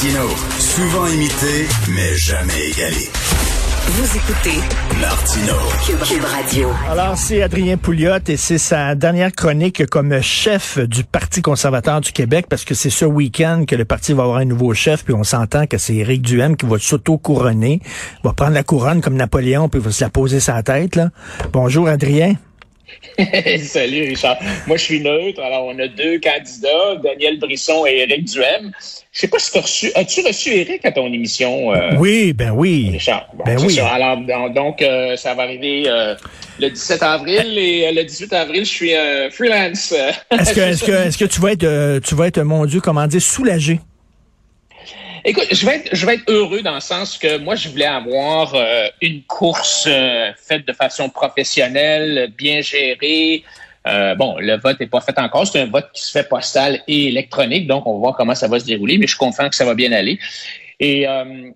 Martino, souvent imité, mais jamais égalé. Vous écoutez Martino. Cube, Cube Radio. Alors, c'est Adrien Pouliot et c'est sa dernière chronique comme chef du Parti conservateur du Québec parce que c'est ce week-end que le parti va avoir un nouveau chef puis on s'entend que c'est Éric Duhem qui va s'auto-couronner, va prendre la couronne comme Napoléon puis va se la poser sa tête. Là. Bonjour Adrien. Salut Richard. Moi, je suis neutre. Alors, on a deux candidats, Daniel Brisson et Éric Duhem. Je sais pas si tu as reçu. As-tu reçu Éric à ton émission? Euh, oui, ben oui. Richard? ben oui. Ça. Alors, donc, euh, ça va arriver euh, le 17 avril et le 18 avril, je suis freelance. Est-ce que, est-ce que, est-ce que tu vas être, tu vas être, mon Dieu, comment dire, soulagé? Écoute, je vais être, je vais être heureux dans le sens que moi, je voulais avoir euh, une course euh, faite de façon professionnelle, bien gérée. Euh, bon, le vote n'est pas fait encore. C'est un vote qui se fait postal et électronique, donc on va voir comment ça va se dérouler, mais je suis confiant que ça va bien aller. Et tu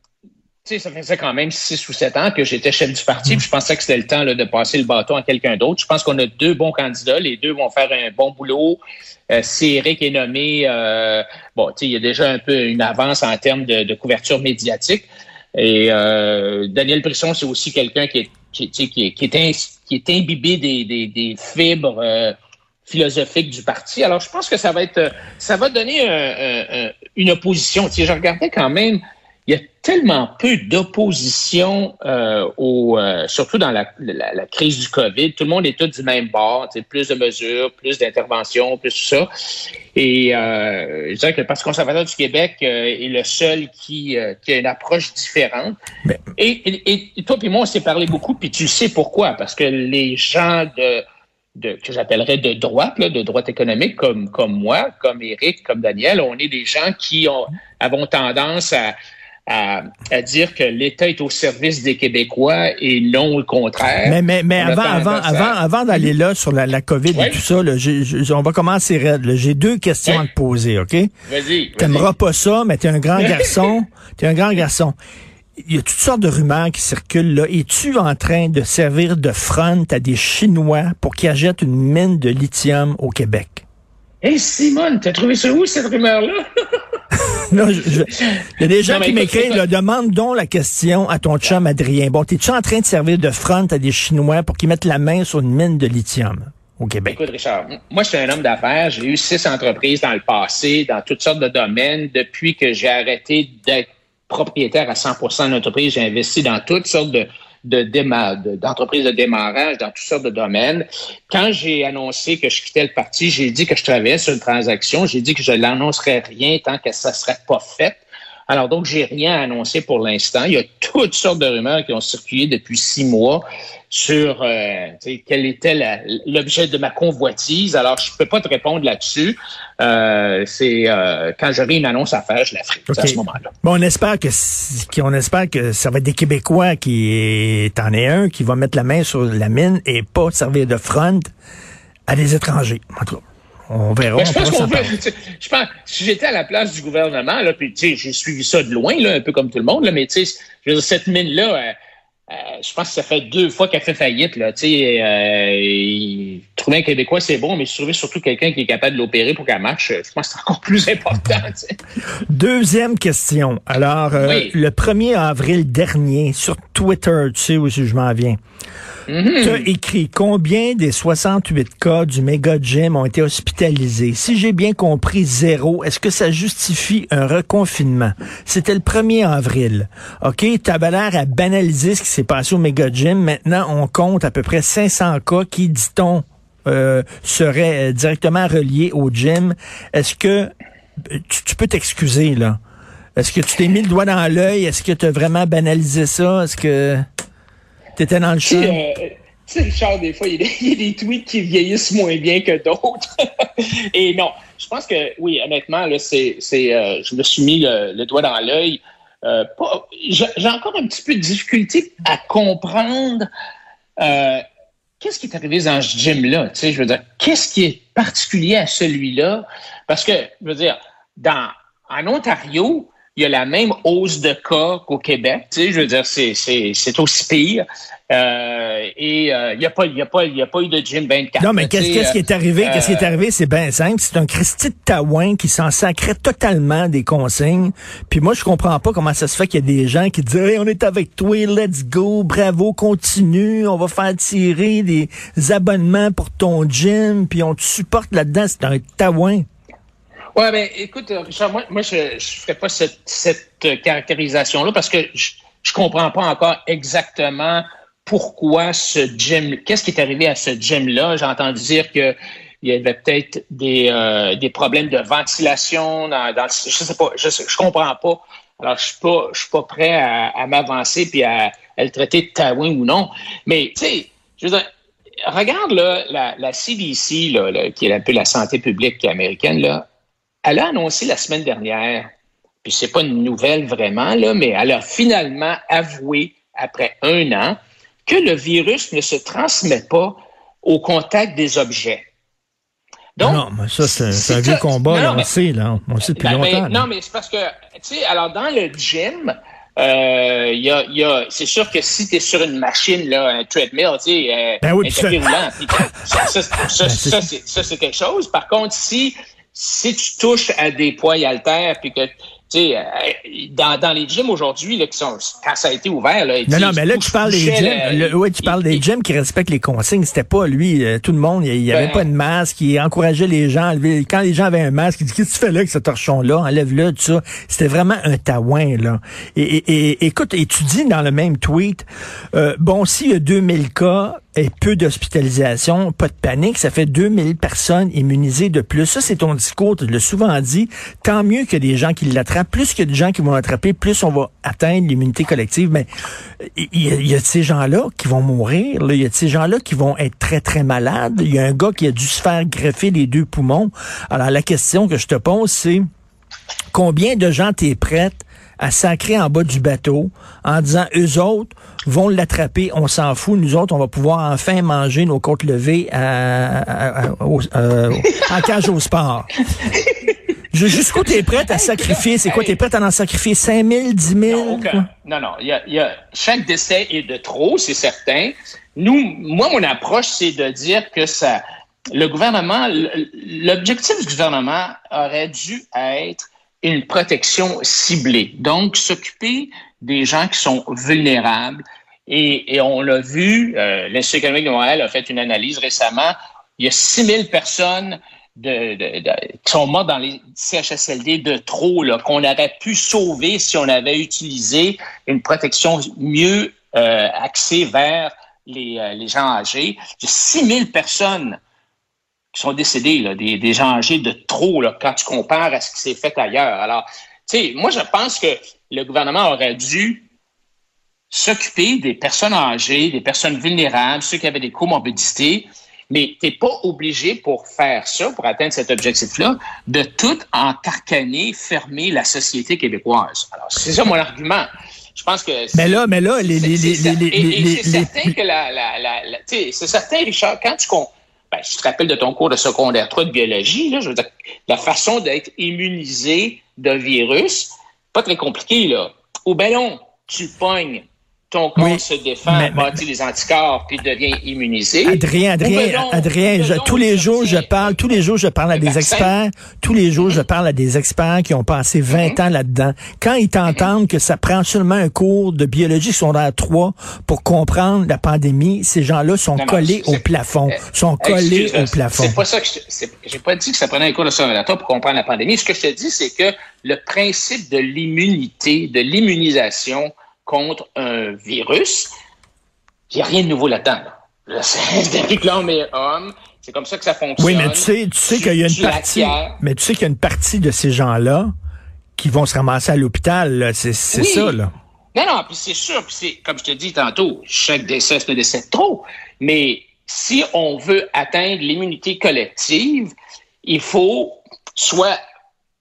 sais, ça faisait quand même six ou sept ans que j'étais chef du parti, je pensais que c'était le temps là, de passer le bâton à quelqu'un d'autre. Je pense qu'on a deux bons candidats, les deux vont faire un bon boulot. Euh, si Eric est nommé, euh, bon, tu sais, il y a déjà un peu une avance en termes de, couverture médiatique. Et euh, Daniel Brisson, c'est aussi quelqu'un qui est, qui, qui, est, qui, est imbibé des, des, des fibres euh, philosophiques du parti. Alors, je pense que ça va être, ça va donner une opposition. Tu je regardais quand même il y a tellement peu d'opposition euh, au, euh, surtout dans la, la, crise du COVID. Tout le monde est tout du même bord, plus de mesures, plus d'interventions, plus tout ça. Et euh, je dirais que le Parti conservateur du Québec euh, est le seul qui, euh, qui a une approche différente. Et, et, toi et moi, on s'est parlé beaucoup, puis tu sais pourquoi. Parce que les gens de de, que j'appellerais de droite, là, de droite économique, comme, comme moi, comme Éric, comme Daniel, on est des gens qui ont, avons tendance à, à, à, dire que l'État est au service des Québécois et non le contraire. Mais, mais, mais avant, avant, avant, avant d'aller là sur la, la COVID et tout ça, là, on va commencer raide. J'ai deux questions à te poser, OK? Vas-y. T'aimeras pas ça, mais t'es un grand garçon. t'es un grand garçon. Il y a toutes sortes de rumeurs qui circulent là. Es-tu en train de servir de front à des Chinois pour qu'ils achètent une mine de lithium au Québec? Hé, hey Simone, t'as trouvé ça où, cette rumeur-là? non, il y a des gens qui m'écrivent, demande donc la question à ton chum Adrien. Bon, t'es-tu en train de servir de front à des Chinois pour qu'ils mettent la main sur une mine de lithium? Au Québec? Écoute, Richard, moi, je suis un homme d'affaires. J'ai eu six entreprises dans le passé, dans toutes sortes de domaines. Depuis que j'ai arrêté d'être propriétaire à 100 de l'entreprise, j'ai investi dans toutes sortes de, de d'entreprises de, démarrage dans toutes sortes de domaines. Quand j'ai annoncé que je quittais le parti, j'ai dit que je travaillais sur une transaction. J'ai dit que je n'annoncerais rien tant que ça ne serait pas fait. Alors donc, j'ai rien annoncé pour l'instant. Il y a toutes sortes de rumeurs qui ont circulé depuis six mois sur euh, quel était l'objet de ma convoitise. Alors, je peux pas te répondre là-dessus. Euh, c'est euh, quand j'aurai une annonce à faire, je la ferai à ce moment-là. Bon, on espère que on espère que ça va être des Québécois qui en est un qui va mettre la main sur la mine et pas servir de front à des étrangers. En tout cas. On verra. je pense qu'on je pense, si j'étais à la place du gouvernement, là, puis tu sais, j'ai suivi ça de loin, là, un peu comme tout le monde, là, mais tu sais, cette mine-là, euh, euh, je pense que ça fait deux fois qu'elle fait faillite. Là. Euh, trouver un Québécois, c'est bon, mais trouver surtout quelqu'un qui est capable de l'opérer pour qu'elle marche, je pense que c'est encore plus important. Deuxième question. Alors, euh, le 1er avril dernier, sur Twitter, tu sais où je m'en viens, Mm-hmm. Tu as écrit combien des 68 cas du méga gym ont été hospitalisés? Si j'ai bien compris, zéro. Est-ce que ça justifie un reconfinement? C'était le 1er avril. OK? Tu l'air à banaliser ce qui s'est passé au méga gym. Maintenant, on compte à peu près 500 cas qui, dit-on, euh, seraient euh, directement reliés au gym. Est-ce que tu, tu peux t'excuser, là? Est-ce que tu t'es mis le doigt dans l'œil? Est-ce que tu as vraiment banalisé ça? Est-ce que... T'étais dans le champ? Euh, tu sais, Richard, des fois, il y, a des, tweets qui vieillissent moins bien que d'autres. Et non, je pense que, oui, honnêtement, là, c'est, c'est, euh, je me suis mis le, doigt dans l'œil. Euh, j'ai encore un petit peu de difficulté à comprendre qu'est-ce qui est arrivé dans ce gym-là. Je veux dire, qu'est-ce qui est particulier à celui-là? Parce que, je veux dire, dans, en Ontario, il y a la même hausse de cas qu'au Québec. Tu sais, je veux dire, c'est, c'est, c'est aussi pire. Euh, et euh, il n'y a, pas, y a, pas, y a pas eu de gym 24. Non, mais qu'est-ce, qu'est-ce qui est arrivé? qu'est-ce qui est euh, arrivé? C'est bien simple. C'est un Christy de Taouin qui s'en sacrait totalement des consignes. Puis moi, je comprends pas comment ça se fait qu'il y a des gens qui disent hey, on est avec toi, let's go, bravo, continue, on va faire tirer des abonnements pour ton gym, puis on te supporte là-dedans. C'est un Taouin. Ouais, ben écoute, Richard, moi, moi je ne ferais pas cette, cette caractérisation-là parce que je, je comprends pas encore exactement pourquoi ce gym, qu'est-ce qui est arrivé à ce gym-là? J'ai entendu dire que il y avait peut-être des, euh, des problèmes de ventilation dans, dans je sais pas, je, je comprends pas. Alors, je suis pas, je suis pas prêt à, à m'avancer puis à, à, le traiter de taouin ou non. Mais, tu sais, je veux dire, regarde là, la, la CDC, là, qui est un peu la santé publique américaine, là, elle a annoncé la semaine dernière, puis c'est pas une nouvelle vraiment, là, mais elle a finalement avoué, après un an, que le virus ne se transmet pas au contact des objets. Donc, non, mais ça, c'est un vieux combat, on le sait, là. On le sait depuis ben, longtemps. non, mais c'est parce que, tu sais, alors dans le gym, euh, y a, y a, c'est sûr que si tu es sur une machine, là, un treadmill, tu sais, euh, ben oui, un tapis roulant, ça, ça, ça, ça, ça c'est quelque chose. Par contre, si, si tu touches à des poids haltères, puis que sais, euh, dans, dans les gyms aujourd'hui, quand ça a été ouvert, là, non, non, mais là, tu parles des gyms, oui, tu parles des gyms qui respectent les consignes. C'était pas lui, euh, tout le monde, il n'y avait ben. pas de masque, il encourageait les gens. Quand les gens avaient un masque, il dit, qu'est-ce que tu fais là avec ce torchon-là? Enlève-le, tout ça. C'était vraiment un taouin, là. Et, et, et, écoute, et tu dis dans le même tweet, euh, bon, s'il y a 2000 cas, et peu d'hospitalisation, pas de panique, ça fait 2000 personnes immunisées de plus. Ça, c'est ton discours, tu l'as souvent dit. Tant mieux que des gens qui l'attrapent. Plus qu'il y a des gens qui vont l'attraper, plus on va atteindre l'immunité collective. Mais il y, a, ces gens-là qui vont mourir. Il y a ces gens-là qui vont être très, très malades. Il y a un gars qui a dû se faire greffer les deux poumons. Alors, la question que je te pose, c'est combien de gens t'es prête à sacrer en bas du bateau en disant eux autres vont l'attraper, on s'en fout, nous autres on va pouvoir enfin manger nos côtes levées à, euh, en cage au sport. Jusqu'où t'es prête à sacrifier? C'est quoi? T'es prête à en sacrifier 5 000, 10 000? Non, non, Il, y a, chaque décès est de trop, c'est certain. Nous, moi, mon approche, c'est de dire que ça, le gouvernement, l'objectif du gouvernement aurait dû être une protection ciblée. Donc, s'occuper des gens qui sont vulnérables. Et, on l'a vu, euh, l'Institut économique de Montréal a fait une analyse récemment. Il y a 6 000 personnes de, qui sont mortes dans les CHSLD de trop, qu'on aurait pu sauver si on avait utilisé une protection mieux euh, axée vers les, euh, les gens âgés. Il y a 6 000 personnes qui sont décédés, là, des, des gens âgés de trop, là, quand tu compares à ce qui s'est fait ailleurs. Alors, tu sais, moi, je pense que le gouvernement aurait dû s'occuper des personnes âgées, des personnes vulnérables, ceux qui avaient des comorbidités, mais tu n'es pas obligé pour faire ça, pour atteindre cet objectif-là, de tout encarcaner, fermer la société québécoise. Alors, c'est ça mon argument. Je pense que. Mais là, mais là, les. c'est certain que la. la, la, la c'est certain, Richard, quand tu ben, je te rappelle de ton cours de secondaire 3 de biologie, là, je veux dire, la façon d'être immunisé d'un virus, pas très compliqué, là. Au ballon, tu pognes ton corps se défend, bâtit les anticorps, puis devient immunisé. Adrien, Adrien, Adrien, tous les jours, je parle, tous les jours, je parle à des experts, tous les jours, je parle à des experts qui ont passé 20 mhm. ans là-dedans. Quand ils t'entendent que ça prend seulement un cours de biologie secondaire 3 pour comprendre la pandémie, ces gens-là sont collés au plafond, sont collés au plafond. C'est pas ça que je, j'ai pas dit que ça prenait un cours de secondaire 3 pour comprendre la pandémie. Ce que je te dis, c'est que le principe de l'immunité, de l'immunisation, contre un virus. Il n'y a rien de nouveau là-dedans. Que l'homme est homme. C'est comme ça que ça fonctionne. Oui, mais tu sais, tu sais qu'il y a une partie, mais tu sais qu'il y a une partie de ces gens-là qui vont se ramasser à l'hôpital. C'est ça, là. Non, non, puis c'est sûr, puis c'est, comme je te dis tantôt, chaque décès, c'est un décès trop. Mais si on veut atteindre l'immunité collective, il faut soit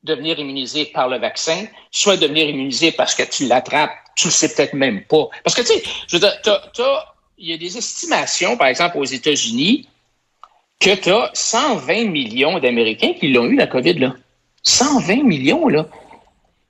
devenir immunisé par le vaccin, soit devenir immunisé parce que tu l'attrapes tu le sais peut-être même pas. Parce que, tu sais, je veux dire, il y a des estimations, par exemple, aux États-Unis, que tu as 120 millions d'Américains qui l'ont eu, la COVID, là. 120 millions, là.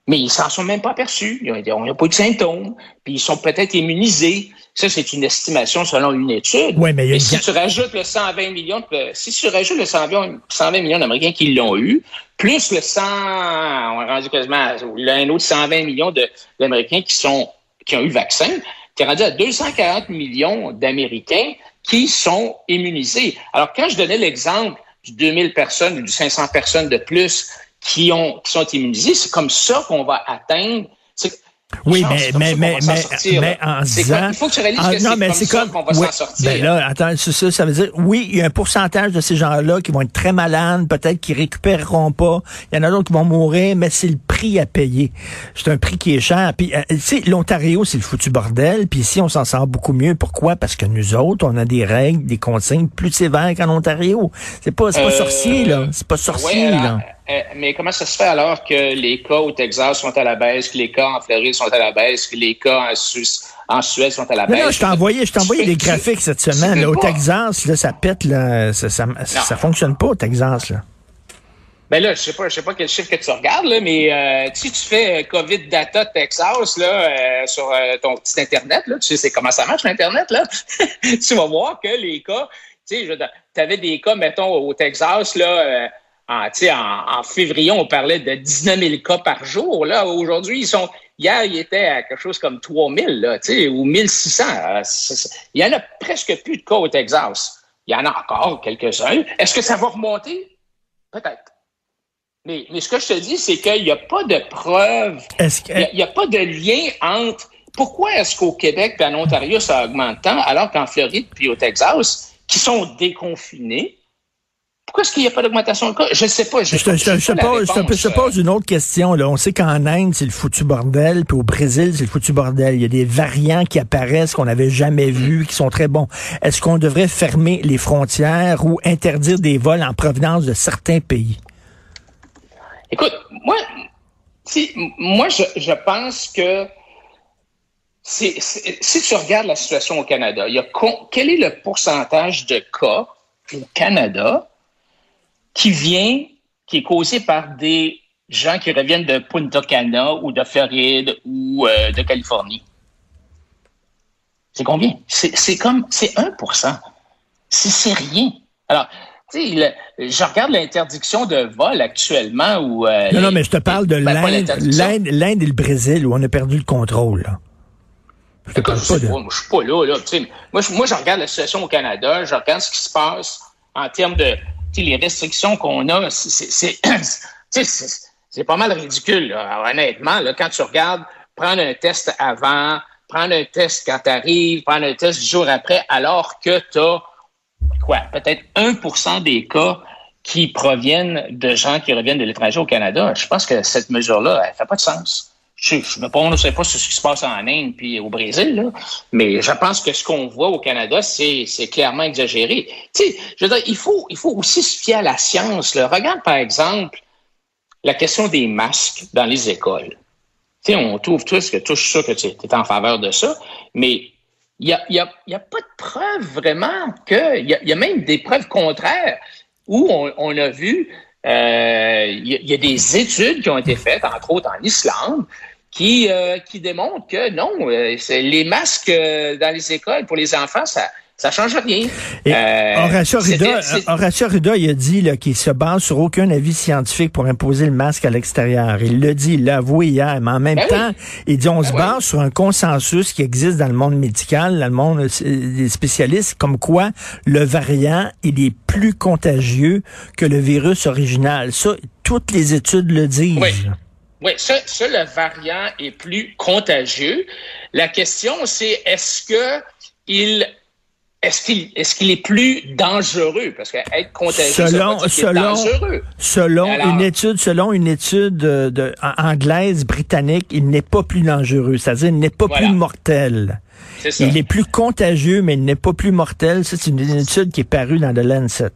mais ils s'en sont même pas aperçus. Ils n'ont pas eu de symptômes, puis ils sont peut-être immunisés. Ça, c'est une estimation selon une étude. Oui, mais, si tu rajoutes le 120 millions, si tu rajoutes le 120, 120 millions d'Américains qui l'ont eu, plus le 100, on a rendu quasiment un autre 120 millions d'Américains qui sont qui ont eu le vaccin, tu es rendu à 240 millions d'Américains qui sont immunisés. Alors, quand je donnais l'exemple du 2000 personnes ou du 500 personnes de plus qui, ont, qui sont immunisées, c'est comme ça qu'on va atteindre oui, mais, mais, mais, mais, mais, en disant. Il faut que tu réalises ah, que non, mais c'est comme, qu'on va s'en sortir. Ben là, attends, ça, ça veut dire, oui, il y a un pourcentage de ces gens-là qui vont être très malades, peut-être qui récupéreront pas. Il y en a d'autres qui vont mourir, mais c'est le prix à payer. C'est un prix qui est cher. Puis, euh, tu sais, l'Ontario, c'est le foutu bordel. Puis ici, on s'en sort beaucoup mieux. Pourquoi? Parce que nous autres, on a des règles, des consignes plus sévères qu'en Ontario. C'est pas, c'est pas euh, sorcier, là. C'est pas sorcier, là. Euh, mais comment ça se fait alors que les cas au Texas sont à la baisse, que les cas en Floride sont à la baisse, que les cas en, Suède sont à la baisse? Non, je t'ai envoyé, je envoyé des graphiques cette semaine. au Texas, là, ça pète, là, ça, ça, ça, fonctionne pas au Texas. Là. Ben là, je sais pas, je sais pas quel chiffre que tu regardes, là, mais euh, si tu fais euh, COVID data Texas là, sur ton petit internet, là, tu sais comment ça marche l'internet là, tu vas voir que les cas, tu sais, tu avais des cas, mettons au Texas là en, février, on parlait de 19 000 cas par jour. Là, aujourd'hui, ils sont. Hier, il était à quelque chose comme 3 000, là, ou 1600. Euh, il y en a presque plus de cas au Texas. Il y en a encore quelques-uns. Est-ce que ça va remonter? Peut-être. Mais, ce que je te dis, c'est qu'il n'y a pas de preuve. Il n'y a, pas de lien entre pourquoi est-ce qu'au Québec et en Ontario, ça augmente tant, alors qu'en Floride puis au Texas, qui sont déconfinés, pourquoi est-ce qu'il n'y a pas d'augmentation de cas? Je ne sais pas. Je, te, je, pose, une autre question. Là. On sait qu'en Inde, c'est le foutu bordel, puis au Brésil, c'est le foutu bordel. Il y a des variants qui apparaissent qu'on n'avait jamais vus, qui sont très bons. Est-ce qu'on devrait fermer les frontières ou interdire des vols en provenance de certains pays? Écoute, moi, si, moi je, pense que si tu regardes la situation au Canada, il y a, quel est le pourcentage de cas au Canada qui vient, qui est causé par des gens qui reviennent de Punta Cana ou de Floride ou euh, de Californie. C'est combien? C'est comme, c'est 1% C'est rien. Alors, tu sais, je regarde l'interdiction de vol actuellement où... Euh, non, non, mais je te parle de ben, l'Inde, l'Inde et le Brésil où on a perdu le contrôle. Là. Je ne suis pas là. là moi, je, moi, je regarde la situation au Canada, je regarde ce qui se passe en termes de les restrictions qu'on a, c'est pas mal ridicule, honnêtement. Là, quand tu regardes, prendre un test avant, prendre un test quand tu arrives, prendre un test du jour après, alors que tu as, quoi, peut-être 1% des cas qui proviennent de gens qui reviennent de l'étranger au Canada. Je pense que cette mesure-là, elle fait pas de sens je ne prononcerai pas ce qui se passe en Inde puis au Brésil, là, mais je pense que ce qu'on voit au Canada, c'est, clairement exagéré. Tu sais, il faut, il faut aussi se fier à la science. Regarde, par exemple, la question des masques dans les écoles. Tu sais, on trouve tous que tout ça que tu es en faveur de ça, mais il n'y a, y a, y a pas de preuves vraiment que... Il y a, même des preuves contraires où on, on a vu... Euh, il y, a des études qui ont été faites, entre autres en Islande, qui, euh, qui démontre que non, euh, les masques euh, dans les écoles pour les enfants, ça ça change rien. Et Horacio, Ruda, il a dit qu'il se base sur aucun avis scientifique pour imposer le masque à l'extérieur. Il l'a dit, il l'a avoué hier, mais en même ben temps, il dit on ben se base sur un consensus qui existe dans le monde médical, dans le monde des spécialistes, comme quoi le variant, il est plus contagieux que le virus original. Ça, toutes les études le disent. Oui, ça, ça, le variant est plus contagieux. La question, c'est est-ce que il est-ce qu'il est, qu'il est plus dangereux? Parce qu'être contagieux selon selon dangereux. selon une étude selon une étude de, anglaise britannique il n'est pas plus dangereux c'est-à-dire il n'est pas plus mortel ça. il est plus contagieux mais il n'est pas plus mortel c'est une, étude qui est parue dans The Lancet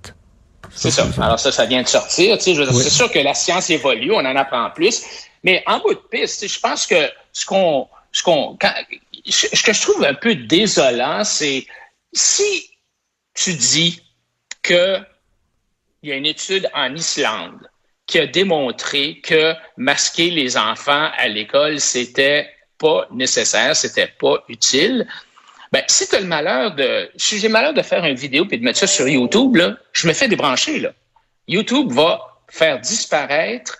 c'est ça. Alors ça, ça vient de sortir. Tu sais, C'est sûr que la science évolue, on en apprend plus. Mais en bout de piste, je pense que ce qu'on, ce qu'on, ce que je trouve un peu désolant, c'est si tu dis que il y a une étude en Islande qui a démontré que masquer les enfants à l'école, c'était pas nécessaire, c'était pas utile. Ben, si tu as le malheur de. Si j'ai le malheur de faire une vidéo et de mettre ça sur YouTube, là, je me fais débrancher. Là. YouTube va faire disparaître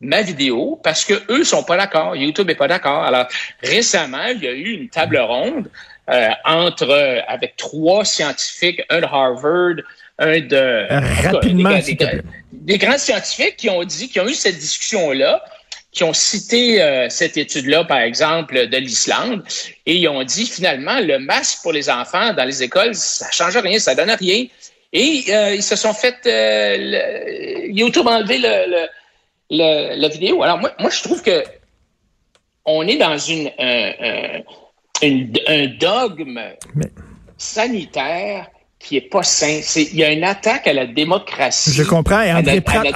ma vidéo parce que eux sont pas d'accord. YouTube est pas d'accord. Alors récemment, il y a eu une table ronde euh, entre euh, avec trois scientifiques, un de Harvard, un de rapidement des, grands scientifiques qui ont dit, qui ont eu cette discussion là, qui ont cité euh, cette étude-là, par exemple, de l'Islande, et ils ont dit finalement le masque pour les enfants dans les écoles, ça change rien, ça donne rien. Et ils se sont fait YouTube a enlevé le la vidéo. Alors moi, moi, je trouve que on est dans une, un dogme sanitaire qui est pas sain. il y a une attaque à la démocratie. Je comprends. Et André, Pratt,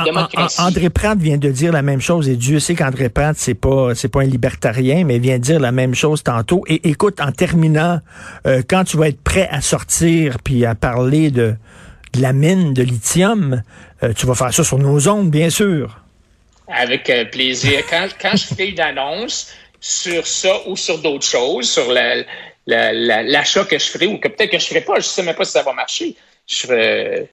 André Pratt vient de dire la même chose. Et Dieu sait qu'André Pratt, c'est pas, c'est pas un libertarien, mais il vient de dire la même chose tantôt. Et écoute, en terminant, euh, quand tu vas être prêt à sortir puis à parler de, la mine de lithium, euh, tu vas faire ça sur nos ondes, bien sûr. Avec euh, plaisir. Quand, quand je fais une annonce sur ça ou sur d'autres choses, sur l'achat la, que je ferai ou que peut-être que je ferai pas, je sais même pas si ça va marcher, je ferai,